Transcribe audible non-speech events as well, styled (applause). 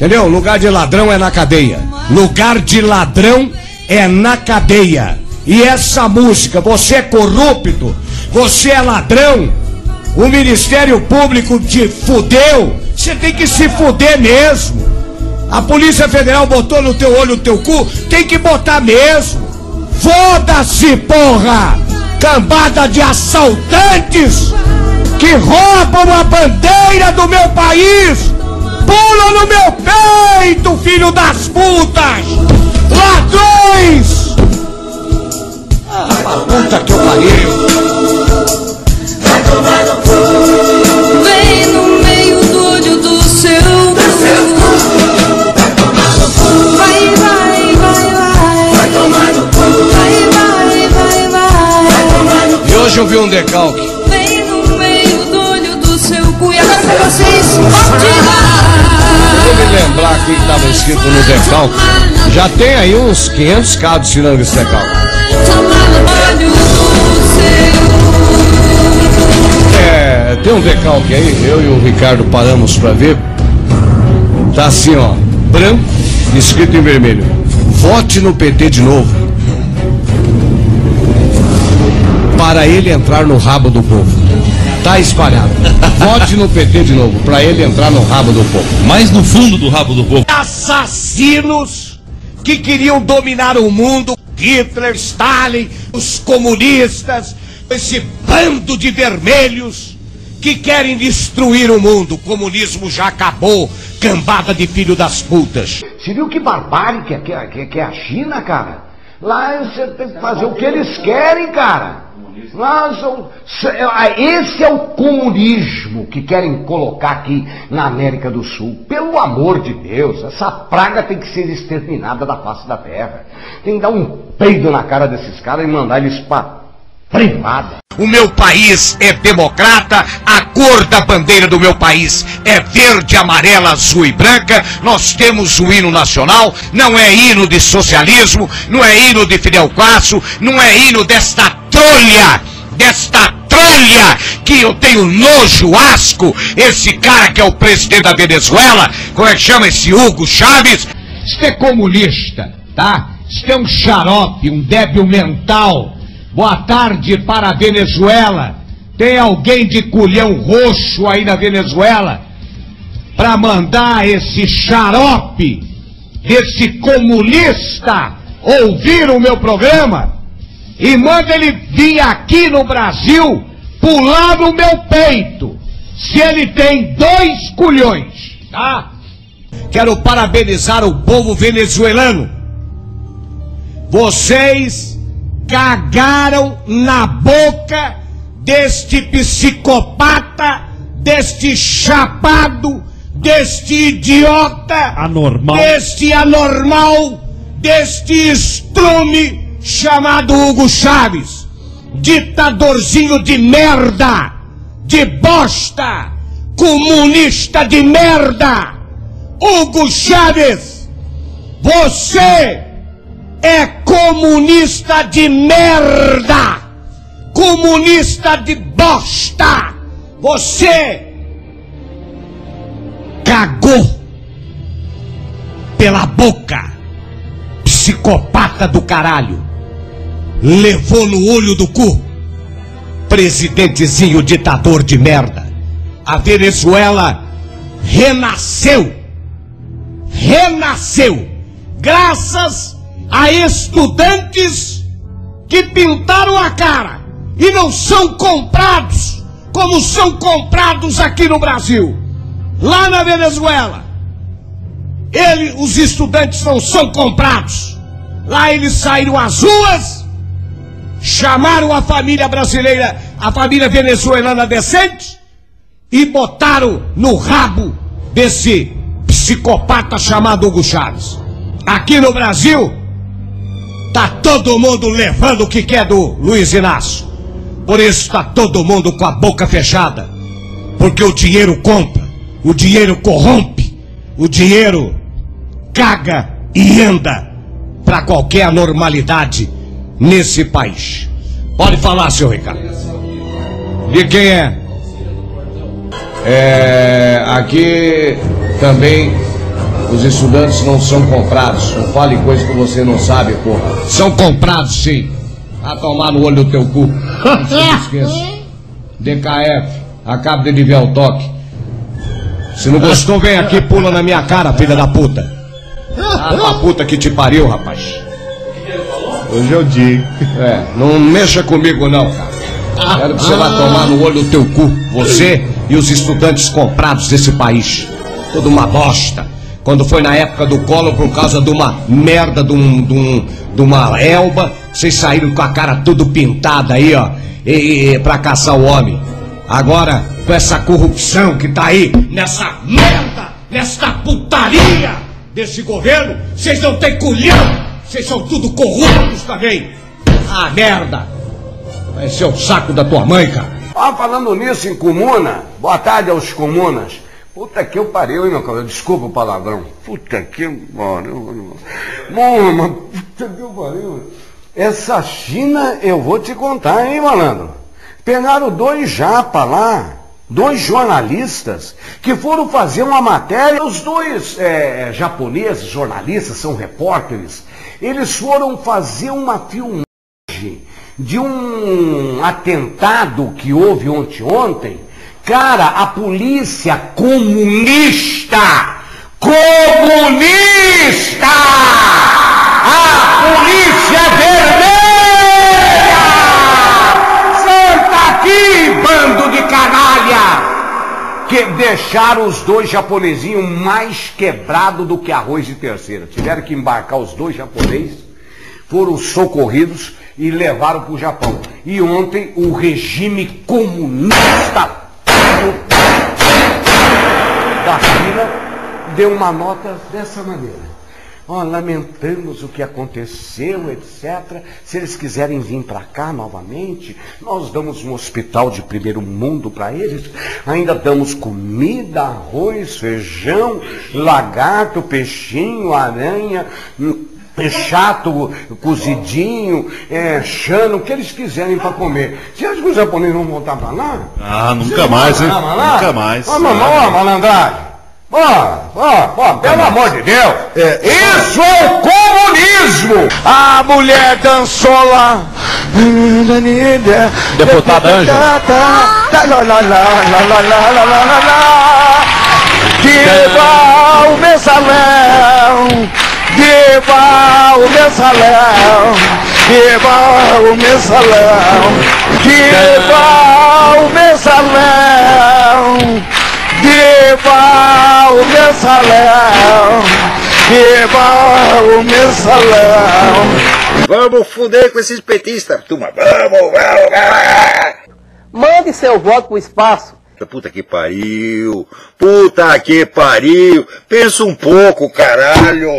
Entendeu? Lugar de ladrão é na cadeia. Lugar de ladrão é na cadeia. E essa música, você é corrupto, você é ladrão, o Ministério Público te fudeu, você tem que se fuder mesmo. A Polícia Federal botou no teu olho, no teu cu, tem que botar mesmo. Foda-se, porra! Cambada de assaltantes que roubam a bandeira do meu país! Pula no meu peito, filho das putas! Ladrões! Ah, puta que eu pariu! Vai tomar no cu! Vem no meio do olho do seu cu! Vai tomar no cu! Vai, vai, vai, vai! Vai tomar no cu! Vai, vai, vai, vai! Vai tomar no cu! E hoje eu vi um decalque. Vem no meio do olho do seu cu! E agora pra vocês, onde Vou me lembrar aqui que estava escrito no decalque. Já tem aí uns 500 cabos tirando esse seu É, tem um decalque aí, eu e o Ricardo paramos pra ver. Tá assim, ó, branco, escrito em vermelho. Vote no PT de novo. Para ele entrar no rabo do povo. Tá espalhado. Vote no PT de novo, para ele entrar no rabo do povo. Mais no fundo do rabo do povo. assassinos que queriam dominar o mundo. Hitler, Stalin, os comunistas, esse bando de vermelhos que querem destruir o mundo. O comunismo já acabou, cambada de filho das putas. Você viu que barbárie que é, que, é- que, é- que é a China, cara? Lá você tem que fazer o que eles querem, cara. Lá são- se- ah, esse é o comunismo que querem colocar aqui na América do Sul. Pelo amor de Deus, essa praga tem que ser exterminada da face da terra. Tem que dar um peido na cara desses caras e mandar eles pra privada. O meu país é democrata, a cor da bandeira do meu país é verde, amarela, azul e branca. Nós temos o hino nacional, não é hino de socialismo, não é hino de Fidel Castro, não é hino desta trolha, desta trolha que eu tenho nojo, asco. Esse cara que é o presidente da Venezuela, como é que chama esse Hugo Chaves? Isso é comunista, tá? Isso é um xarope, um débil mental. Boa tarde para a Venezuela. Tem alguém de culhão roxo aí na Venezuela para mandar esse xarope, esse comunista, ouvir o meu programa e manda ele vir aqui no Brasil pular no meu peito, se ele tem dois culhões, tá? Quero parabenizar o povo venezuelano. Vocês cagaram na boca deste psicopata, deste chapado, deste idiota, Anormal. deste anormal, deste estrume chamado Hugo Chaves. Ditadorzinho de merda, de bosta, comunista de merda. Hugo Chaves, você é comunista de merda! Comunista de bosta! Você cagou pela boca, psicopata do caralho! Levou no olho do cu, presidentezinho ditador de merda! A Venezuela renasceu! Renasceu! Graças a estudantes que pintaram a cara e não são comprados como são comprados aqui no Brasil. Lá na Venezuela, ele, os estudantes não são comprados. Lá eles saíram às ruas, chamaram a família brasileira, a família venezuelana decente e botaram no rabo desse psicopata chamado Hugo Chaves. Aqui no Brasil, Tá todo mundo levando o que quer do Luiz Inácio. Por isso tá todo mundo com a boca fechada. Porque o dinheiro compra, o dinheiro corrompe, o dinheiro caga e anda para qualquer anormalidade nesse país. Pode falar, senhor Ricardo. De quem é? É, aqui também Os estudantes não são comprados. Não fale coisa que você não sabe, porra. São comprados, sim. A tomar no olho do teu cu. Não (laughs) esqueça. DKF, acaba de aliviar o toque. Se não gostou, vem aqui e pula na minha cara, filha da puta. Ah, pra puta que te pariu, rapaz. Hoje é o dia. É, não mexa comigo não, cara. Quero que você vá tomar no olho do teu cu. Você e os estudantes comprados desse país. Tudo uma bosta. Quando foi na época do colo por causa de uma merda de, um, de, um, de uma elba, vocês saíram com a cara tudo pintada aí, ó, e, e, pra caçar o homem. Agora, com essa corrupção que tá aí, nessa merda, nesta putaria desse governo, vocês não têm culhão! Vocês são tudo corruptos também! Ah, merda! Vai ser o saco da tua mãe, cara! Ah, falando nisso em comuna, boa tarde aos comunas. Puta que eu pariu, hein, meu cabelo? Desculpa o palavrão. Puta que pariu. Bom, mas puta que eu pariu. Essa China, eu vou te contar, hein, malandro? Pegaram dois japa lá, dois jornalistas, que foram fazer uma matéria. Os dois é, japoneses, jornalistas, são repórteres, eles foram fazer uma filmagem de um atentado que houve ontem ontem. Cara, a polícia comunista, comunista, a polícia vermelha, senta aqui, bando de canalha, que deixaram os dois japonesinhos mais quebrados do que arroz de terceira. Tiveram que embarcar os dois japoneses, foram socorridos e levaram para o Japão. E ontem o regime comunista da China deu uma nota dessa maneira. Ó, lamentamos o que aconteceu, etc. Se eles quiserem vir para cá novamente, nós damos um hospital de primeiro mundo para eles. Ainda damos comida, arroz, feijão, lagarto, peixinho, aranha, chato, cozidinho, é, chano, o que eles quiserem para comer. Você acha que os japoneses vão voltar para lá? Ah, nunca mais, hein? Nunca mais. Ó, mamãe, ó, malandragem. Ó, ó, ó, pelo amor de Deus. É, Isso é o comunismo. A mulher dançou lá. Deputada Ângela. Viva o mensalão, viva o mensalão, viva o mensalão, viva o mensalão, viva o mensalão, viva o mensalão. Vamos fuder com esses petistas, turma. Vamos, vamos, vamos. Mande seu voto pro espaço. Puta que pariu. Puta que pariu. Pensa um pouco, caralho.